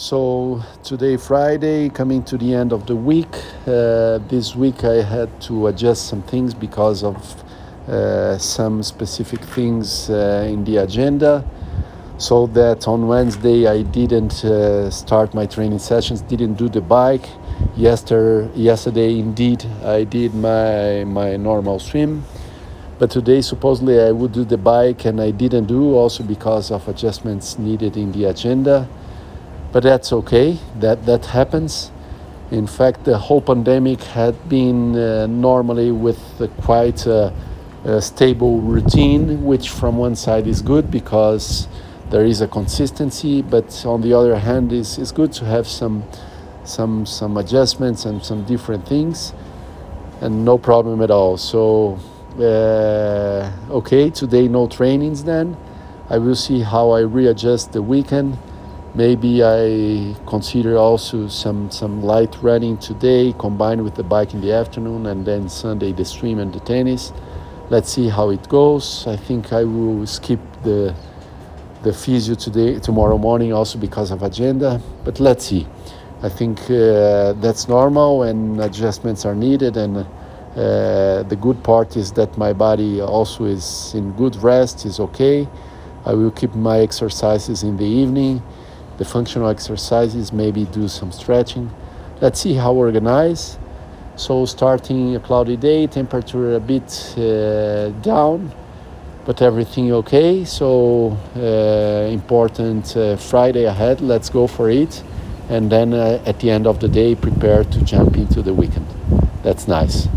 So today, Friday, coming to the end of the week. Uh, this week I had to adjust some things because of uh, some specific things uh, in the agenda. So that on Wednesday I didn't uh, start my training sessions, didn't do the bike. Yesterday, yesterday indeed I did my my normal swim, but today supposedly I would do the bike and I didn't do also because of adjustments needed in the agenda but that's okay. That that happens. In fact, the whole pandemic had been uh, normally with quite a, a stable routine, which from one side is good because there is a consistency, but on the other hand, is it's good to have some some some adjustments and some different things, and no problem at all. So uh, okay, today no trainings. Then I will see how I readjust the weekend Maybe I consider also some, some light running today combined with the bike in the afternoon and then Sunday the swim and the tennis. Let's see how it goes. I think I will skip the the physio today tomorrow morning also because of agenda, but let's see. I think uh, that's normal and adjustments are needed and uh, the good part is that my body also is in good rest, is okay. I will keep my exercises in the evening the functional exercises, maybe do some stretching. Let's see how organized. So starting a cloudy day, temperature a bit uh, down, but everything okay. So uh, important uh, Friday ahead. Let's go for it, and then uh, at the end of the day, prepare to jump into the weekend. That's nice.